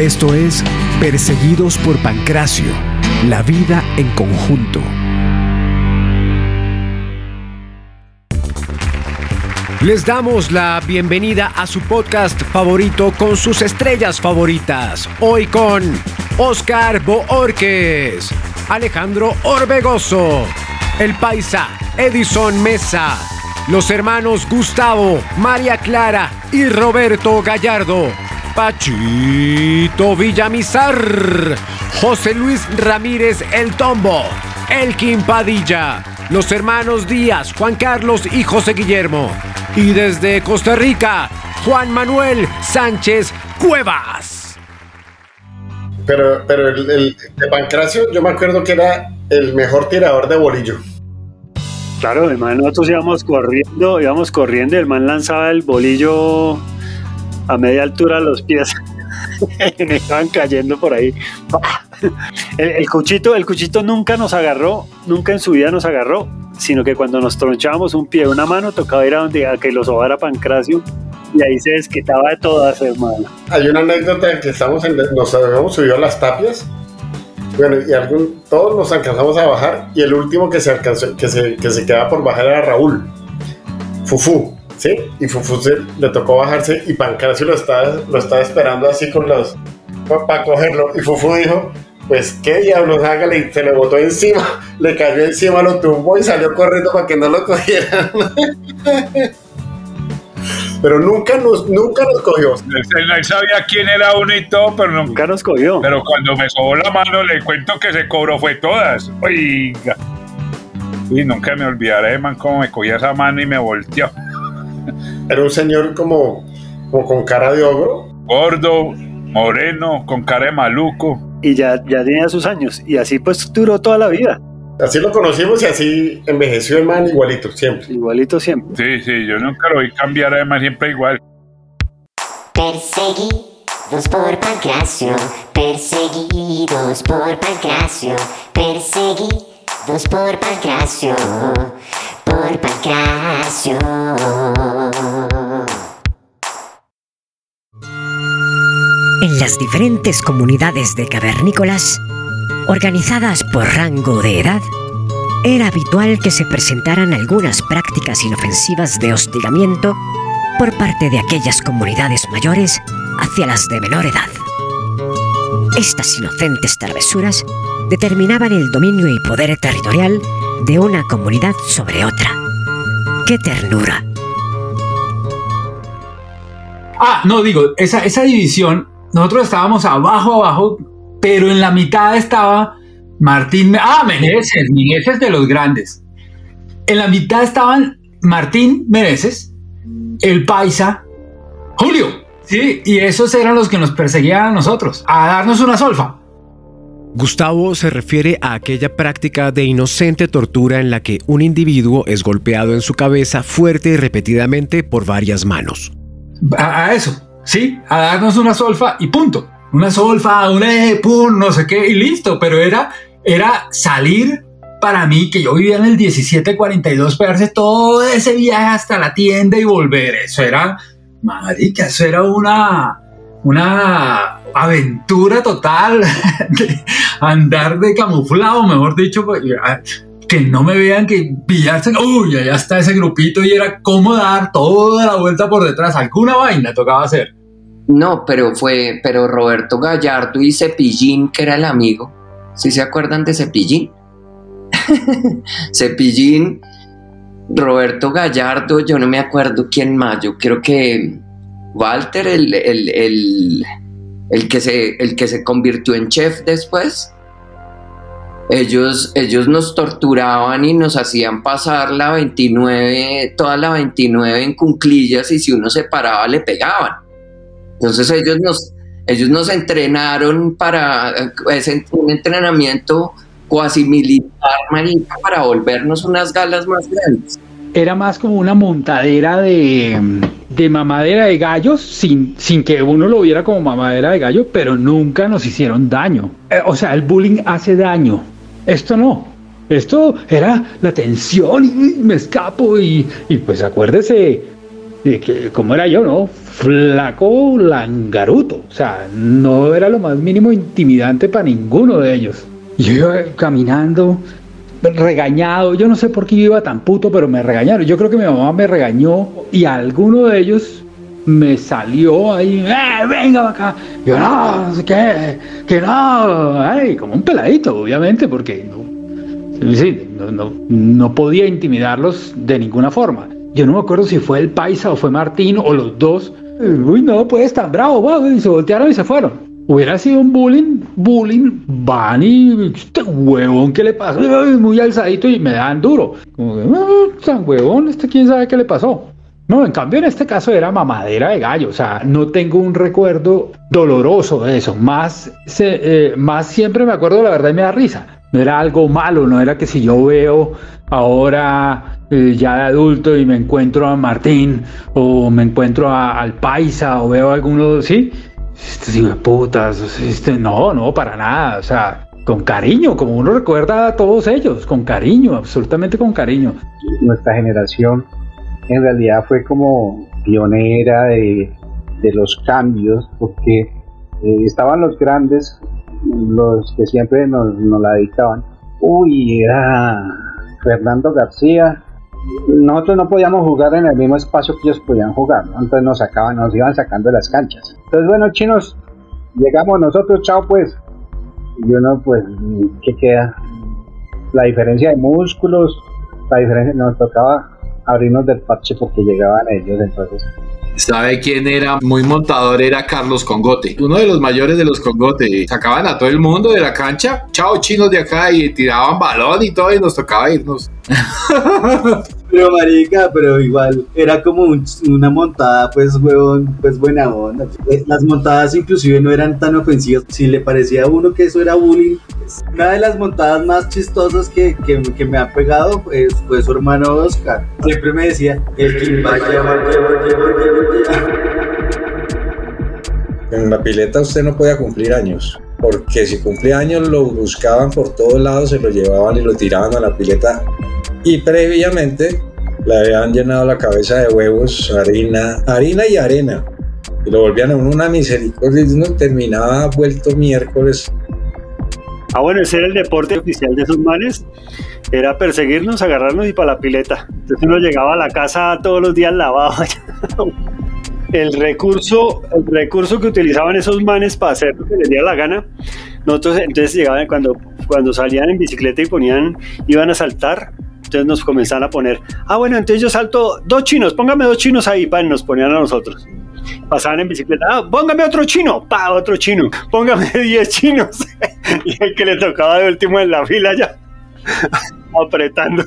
Esto es Perseguidos por Pancracio, la vida en conjunto. Les damos la bienvenida a su podcast favorito con sus estrellas favoritas. Hoy con Oscar Boorques, Alejandro Orbegoso, El Paisa, Edison Mesa, los hermanos Gustavo, María Clara y Roberto Gallardo. Pachito Villamizar, José Luis Ramírez El Tombo, Elkin Padilla, los hermanos Díaz, Juan Carlos y José Guillermo. Y desde Costa Rica, Juan Manuel Sánchez Cuevas. Pero, pero el, el de Pancracio, yo me acuerdo que era el mejor tirador de bolillo. Claro, el man, nosotros íbamos corriendo, íbamos corriendo, y el man lanzaba el bolillo a media altura los pies. me estaban cayendo por ahí. El, cuchito, el cuchito nunca nos agarró, nunca en su vida nos agarró, sino que cuando nos tronchábamos un pie, una mano, tocaba ir a donde a que lo sobara Pancracio y ahí se desquitaba de todas, hermano. Hay una anécdota en que estamos en, nos habíamos subido a las tapias. Bueno, y algún, todos nos alcanzamos a bajar y el último que se alcanzó, que se, que se quedaba por bajar era Raúl. Fufu. ¿Sí? Y Fufu le tocó bajarse y Pancracio lo estaba, lo estaba esperando así con los... para cogerlo. Y Fufu dijo, pues qué diablos, hágale, y se le botó encima, le cayó encima, lo tumbó y salió corriendo para que no lo cogieran. pero nunca nos, nunca nos cogió. Él, sabía quién era uno y todo, pero nunca nos cogió. Pero cuando me sobó la mano, le cuento que se cobró fue todas. Oiga. Y nunca me olvidaré, man, cómo me cogía esa mano y me volteó. Era un señor como, como con cara de ogro. Gordo, moreno, con cara de maluco. Y ya, ya tenía sus años. Y así pues duró toda la vida. Así lo conocimos y así envejeció el man igualito, siempre. Igualito siempre. Sí, sí, yo nunca lo vi cambiar además siempre igual. Perseguidos por Pancracio, perseguidos por Pancracio, perseguidos por Pancracio En las diferentes comunidades de cavernícolas, organizadas por rango de edad, era habitual que se presentaran algunas prácticas inofensivas de hostigamiento por parte de aquellas comunidades mayores hacia las de menor edad. Estas inocentes travesuras determinaban el dominio y poder territorial de una comunidad sobre otra. ¡Qué ternura! Ah, no, digo, esa, esa división, nosotros estábamos abajo, abajo, pero en la mitad estaba Martín. Ah, Meneses, Meneses de los grandes. En la mitad estaban Martín Meneses, el Paisa, Julio. Sí, y esos eran los que nos perseguían a nosotros, a darnos una solfa. Gustavo se refiere a aquella práctica de inocente tortura en la que un individuo es golpeado en su cabeza fuerte y repetidamente por varias manos. A, eso, sí, a darnos una solfa y punto. Una solfa, un e, pum, no sé qué, y listo, pero era, era salir para mí, que yo vivía en el 1742, pegarse todo ese viaje hasta la tienda y volver. Eso era, marica, eso era una, una aventura total, andar de camuflado, mejor dicho, pues, que no me vean que pillarse, uy, allá está ese grupito y era cómo dar toda la vuelta por detrás, alguna vaina tocaba hacer. No, pero fue, pero Roberto Gallardo y Cepillín, que era el amigo, ¿sí se acuerdan de Cepillín? Cepillín, Roberto Gallardo, yo no me acuerdo quién más, yo creo que Walter, el, el, el, que, se, el que se convirtió en chef después, ellos, ellos nos torturaban y nos hacían pasar la 29, toda la 29 en cunclillas y si uno se paraba le pegaban. Entonces ellos nos, ellos nos entrenaron para un entrenamiento cuasi militar, para volvernos unas galas más grandes era más como una montadera de, de mamadera de gallos, sin, sin que uno lo viera como mamadera de gallo, pero nunca nos hicieron daño. Eh, o sea, el bullying hace daño. Esto no. Esto era la tensión y me escapo y, y pues acuérdese, de que, como era yo, ¿no? Flaco langaruto. O sea, no era lo más mínimo intimidante para ninguno de ellos. Yo iba caminando, regañado. Yo no sé por qué iba tan puto, pero me regañaron. Yo creo que mi mamá me regañó y alguno de ellos me salió ahí, ¡eh, venga acá! Yo, no, no sé qué, que no, ay, como un peladito, obviamente, porque no, sí, no, no, no podía intimidarlos de ninguna forma. Yo no me acuerdo si fue el Paisa o fue Martín o los dos. Uy, no, pues tan bravo, va, y se voltearon y se fueron. Hubiera sido un bullying, bullying, van y este huevón que le pasó, muy alzadito y me dan duro. Como que, "Ah, tan huevón, este quién sabe qué le pasó. No, en cambio en este caso era mamadera de gallo, o sea, no tengo un recuerdo doloroso de eso, más, se- eh, más siempre me acuerdo la verdad y me da risa. No era algo malo, no era que si yo veo ahora eh, ya de adulto y me encuentro a Martín o me encuentro a- al Paisa o veo a alguno, ¿sí? Estos hijos de putas, este, no, no, para nada, o sea, con cariño, como uno recuerda a todos ellos, con cariño, absolutamente con cariño. nuestra generación en realidad fue como pionera de, de los cambios porque eh, estaban los grandes, los que siempre nos, nos la dedicaban. Uy, era Fernando García. Nosotros no podíamos jugar en el mismo espacio que ellos podían jugar, entonces nos sacaban, nos iban sacando las canchas. Entonces, bueno, chinos, llegamos nosotros, chao pues. Y uno, pues, ¿qué queda? La diferencia de músculos, la diferencia, nos tocaba abrirnos del parche porque llegaban ellos, entonces ¿Sabe quién era muy montador? Era Carlos Congote, uno de los mayores de los Congote. Sacaban a todo el mundo de la cancha, chao chinos de acá, y tiraban balón y todo, y nos tocaba irnos. Pero marica, pero igual, era como un- una montada, pues, huevón, pues buena onda. Eh, Las montadas inclusive no eran tan ofensivas. Si le parecía a uno que eso era bullying, pues, una de las montadas más chistosas que, que, me ha pegado pues, fue su hermano Oscar. Siempre me decía, el que vaya, vaya, vaya, vaya, vaya". En la pileta usted no podía cumplir años, porque si cumplía años lo buscaban por todos lados, se lo llevaban y lo tiraban a la pileta. Y previamente le habían llenado la cabeza de huevos, harina, harina y arena. Y lo volvían a una misericordia y uno terminaba vuelto miércoles. Ah, bueno, ese era el deporte oficial de esos manes. Era perseguirnos, agarrarnos y para la pileta. Entonces uno llegaba a la casa todos los días lavado. El recurso, el recurso que utilizaban esos manes para hacer lo que les diera la gana, nosotros entonces llegaban cuando, cuando salían en bicicleta y ponían, iban a saltar, entonces nos comenzaban a poner, ah bueno, entonces yo salto dos chinos, póngame dos chinos ahí, pan, nos ponían a nosotros. Pasaban en bicicleta, ah, póngame otro chino, pa, otro chino, póngame 10 chinos. y el que le tocaba de último en la fila ya, apretando.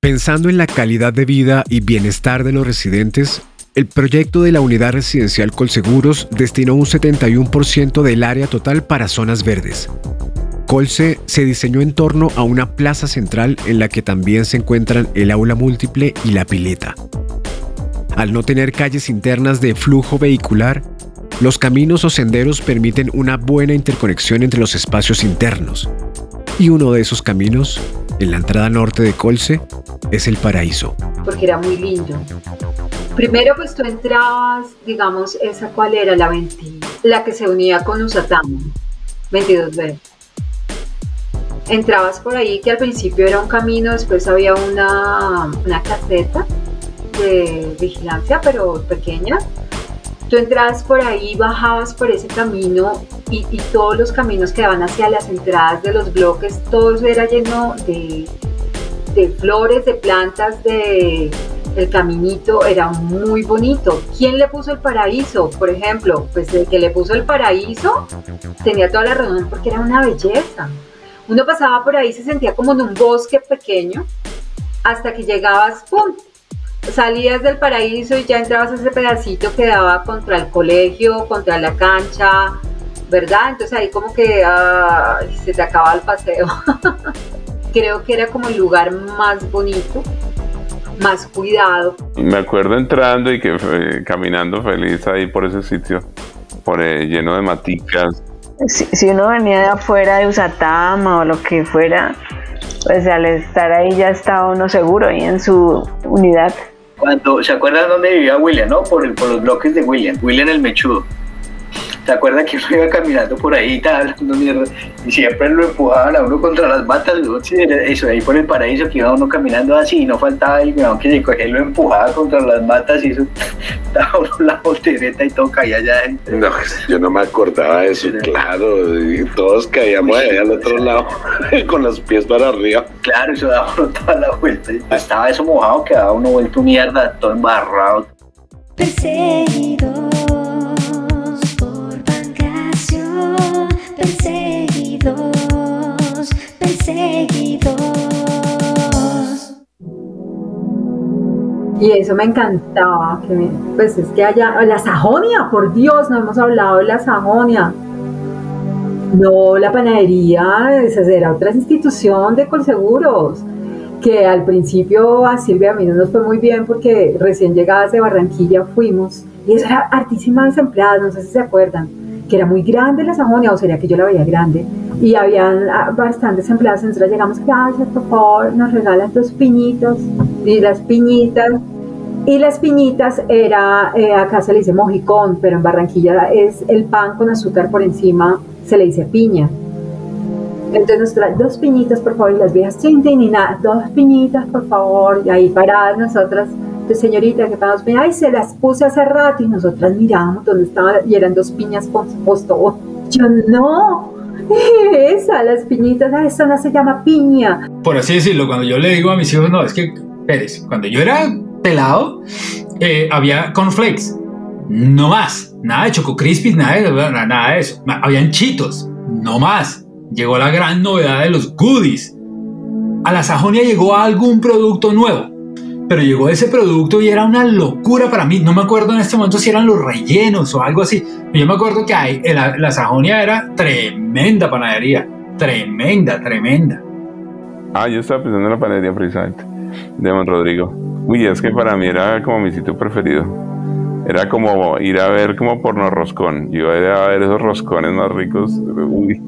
Pensando en la calidad de vida y bienestar de los residentes, el proyecto de la unidad residencial Colseguros destinó un 71% del área total para zonas verdes. Colse se diseñó en torno a una plaza central en la que también se encuentran el aula múltiple y la pileta. Al no tener calles internas de flujo vehicular, los caminos o senderos permiten una buena interconexión entre los espacios internos. Y uno de esos caminos, en la entrada norte de Colse, es el paraíso. porque era muy lindo. Primero, pues tú entrabas, digamos, esa cuál era la 20, la que se unía con Usatán, 22B. Entrabas por ahí, que al principio era un camino, después había una, una caseta de vigilancia, pero pequeña. Tú entrabas por ahí, bajabas por ese camino y, todos los caminos que daban hacia las entradas de los bloques, todo eso era lleno de, de flores, de plantas, de el caminito era muy bonito. ¿Quién le puso el paraíso? Por ejemplo, pues el que le puso el paraíso tenía toda la razón porque era una belleza. Uno pasaba por ahí, se sentía como en un bosque pequeño, hasta que llegabas, ¡pum! Salías del paraíso y ya entrabas a ese pedacito que daba contra el colegio, contra la cancha, ¿verdad? Entonces ahí como que ay, se te acaba el paseo. Creo que era como el lugar más bonito más cuidado. Me acuerdo entrando y que eh, caminando feliz ahí por ese sitio, por eh, lleno de maticas. Si, si uno venía de afuera de Usatama o lo que fuera, pues al estar ahí ya estaba uno seguro ahí en su unidad. Cuando, ¿Se acuerdan dónde vivía William, no? Por, por los bloques de William, William el Mechudo. ¿Se acuerdan que uno iba caminando por ahí y tal, hablando mierda? Y siempre lo empujaban a uno contra las matas, ¿no? Sí, era eso, ahí por el paraíso que iba uno caminando así y no faltaba el weón que se cogía y lo empujaba contra las matas y eso daba uno la voltereta y todo caía allá adentro. No, yo no me acordaba de eso, claro. y todos caíamos ahí al otro lado con los pies para arriba. Claro, eso daba uno toda la vuelta. Estaba eso mojado, quedaba uno vuelto mierda, todo embarrado. Perseguidos Y eso me encantaba, que me- pues es que allá, la Sajonia, por Dios, no hemos hablado de la Sajonia. No, la panadería, esa era otra institución de Colseguros, que al principio a Silvia a mí no nos fue muy bien porque recién llegadas de Barranquilla fuimos, y eso era hartísimas empleadas, no sé si se acuerdan, que era muy grande la Sajonia, o sería que yo la veía grande, y habían ah, bastantes empleadas, nosotros llegamos, gracias, por favor, nos regalan dos piñitas, y las piñitas y las piñitas era, eh, acá se le dice mojicón, pero en Barranquilla es el pan con azúcar por encima, se le dice piña. Entonces nos trae dos piñitas, por favor, y las viejas, tin, y nada, dos piñitas, por favor, y ahí paradas nosotras, pues, señorita, que para dos piñas, ay, se las puse hace rato, y nosotras mirábamos dónde estaban, y eran dos piñas postón. Yo, no, esa, las piñitas, ah, esa no se llama piña. por así decirlo, cuando yo le digo a mis hijos, no, es que, Pérez, cuando yo era pelado, eh, había cornflakes, no más, nada de Choco Crispies, nada de, nada de eso, habían chitos, no más. Llegó la gran novedad de los goodies. A la Sajonia llegó algún producto nuevo, pero llegó ese producto y era una locura para mí. No me acuerdo en este momento si eran los rellenos o algo así. Yo me acuerdo que la, Sajonia era tremenda panadería, tremenda, tremenda. Ah, yo estaba pensando en la panadería precisamente de Mon Rodrigo. Uy, es que para mí era como mi sitio preferido. Era como ir a ver como porno roscón. Yo iba a ver esos roscones más ricos. Uy.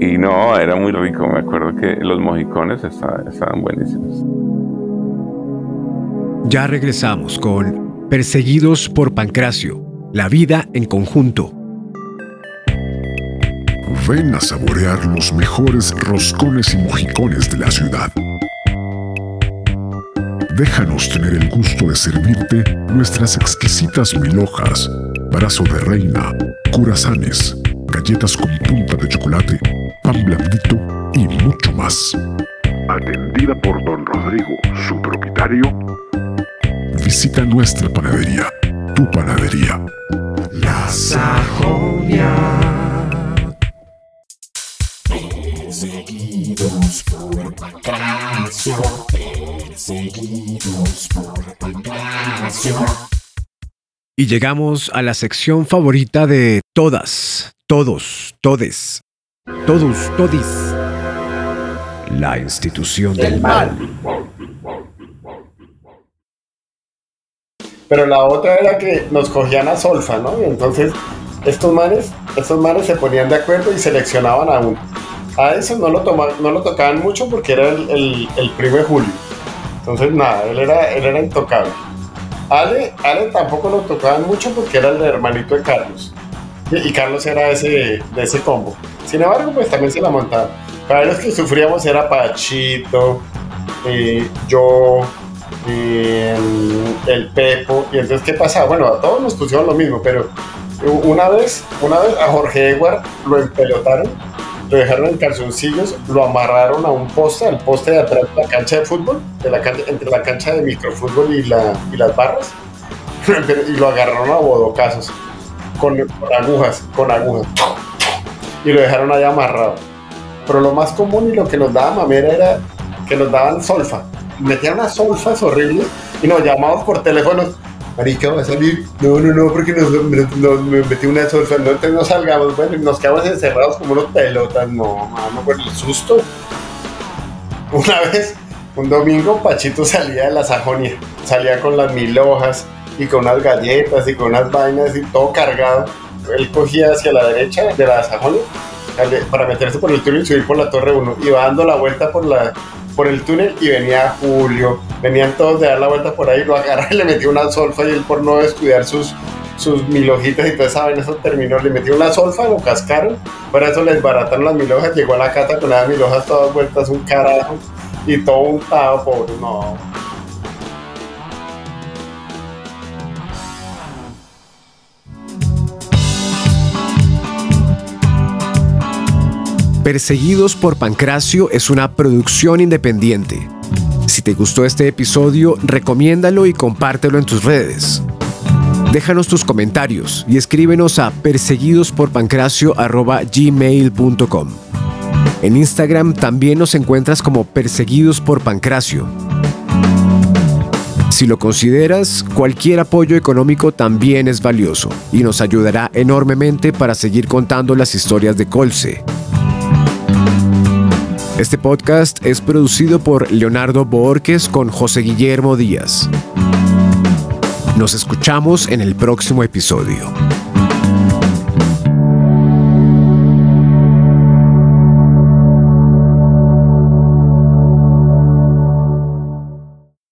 Y no, era muy rico. Me acuerdo que los mojicones estaban, estaban buenísimos. Ya regresamos con Perseguidos por Pancracio, la vida en conjunto. Ven a saborear los mejores roscones y mojicones de la ciudad. Déjanos tener el gusto de servirte nuestras exquisitas milhojas, brazo de reina, curasanes, galletas con punta de chocolate, pan blandito y mucho más. Atendida por Don Rodrigo, su propietario. Visita nuestra panadería, tu panadería. La Sajonia. Perseguidos por Pancracio, perseguidos por Pancracio. Y llegamos a la sección favorita de todas, todos, todes, todos, todis. La institución del mal. Pero la otra era que nos cogían a solfa, ¿no? Y entonces estos manes, estos manes se ponían de acuerdo y seleccionaban a uno. A eso no lo, toma- no lo tocaban mucho porque era el, el- el primo de Julio. Entonces nada, él era, él era intocable. Ale, Ale tampoco lo tocaban mucho porque era el hermanito de Carlos. Y, y Carlos era ese, de ese combo. Sin embargo, pues también se la montaban. Para los que sufríamos era Pachito, eh, yo, eh, el Pepo. Y entonces, ¿qué pasaba? Bueno, a todos nos pusieron lo mismo, pero una vez, una vez a Jorge Edward lo empelotaron, lo dejaron en calzoncillos, lo amarraron a un poste, al poste de atrás de la cancha de fútbol, de la cancha- entre la cancha de microfútbol y, la, y las barras, y lo agarraron a bodocazos, con, con agujas, con agujas, y lo dejaron ahí amarrado. Pero lo más común y lo que nos daba mamera era que nos daban solfa. Metían unas solfas horribles y nos llamaban por teléfono. Marica, va a salir. No, no, no, porque nos, nos- me metí una solfa. No, salgamos. Bueno, nos quedamos encerrados como unos pelotas. No, mano, por el susto. Una vez, Un domingo Pachito salía de la Sajonia, salía con las mil hojas y con unas galletas y con unas vainas y todo cargado. Él cogía hacia la derecha de la Sajonia para meterse por el túnel y subir por la Torre 1. Iba dando la vuelta por, la, por el túnel y venía Julio. Venían todos de dar la vuelta por ahí, lo agarra y le metió una solfa y él por no descuidar sus, sus y toda esa vaina, eso terminó. Le metió una solfa, lo cascaron. Para eso les barataron las mil hojas. Llegó a la casa con las mil hojas todas vueltas, un carajo. Y todo untado, pobre, no. Perseguidos por Pancracio es una producción independiente. Si te gustó este episodio, recomiéndalo y compártelo en tus redes. Déjanos tus comentarios y escríbenos a perseguidosporpancracio.gmail.com. En Instagram también nos encuentras como Perseguidos por Pancracio. Si lo consideras, cualquier apoyo económico también es valioso y nos ayudará enormemente para seguir contando las historias de Colse. Este podcast es producido por Leonardo Borges con José Guillermo Díaz. Nos escuchamos en el próximo episodio.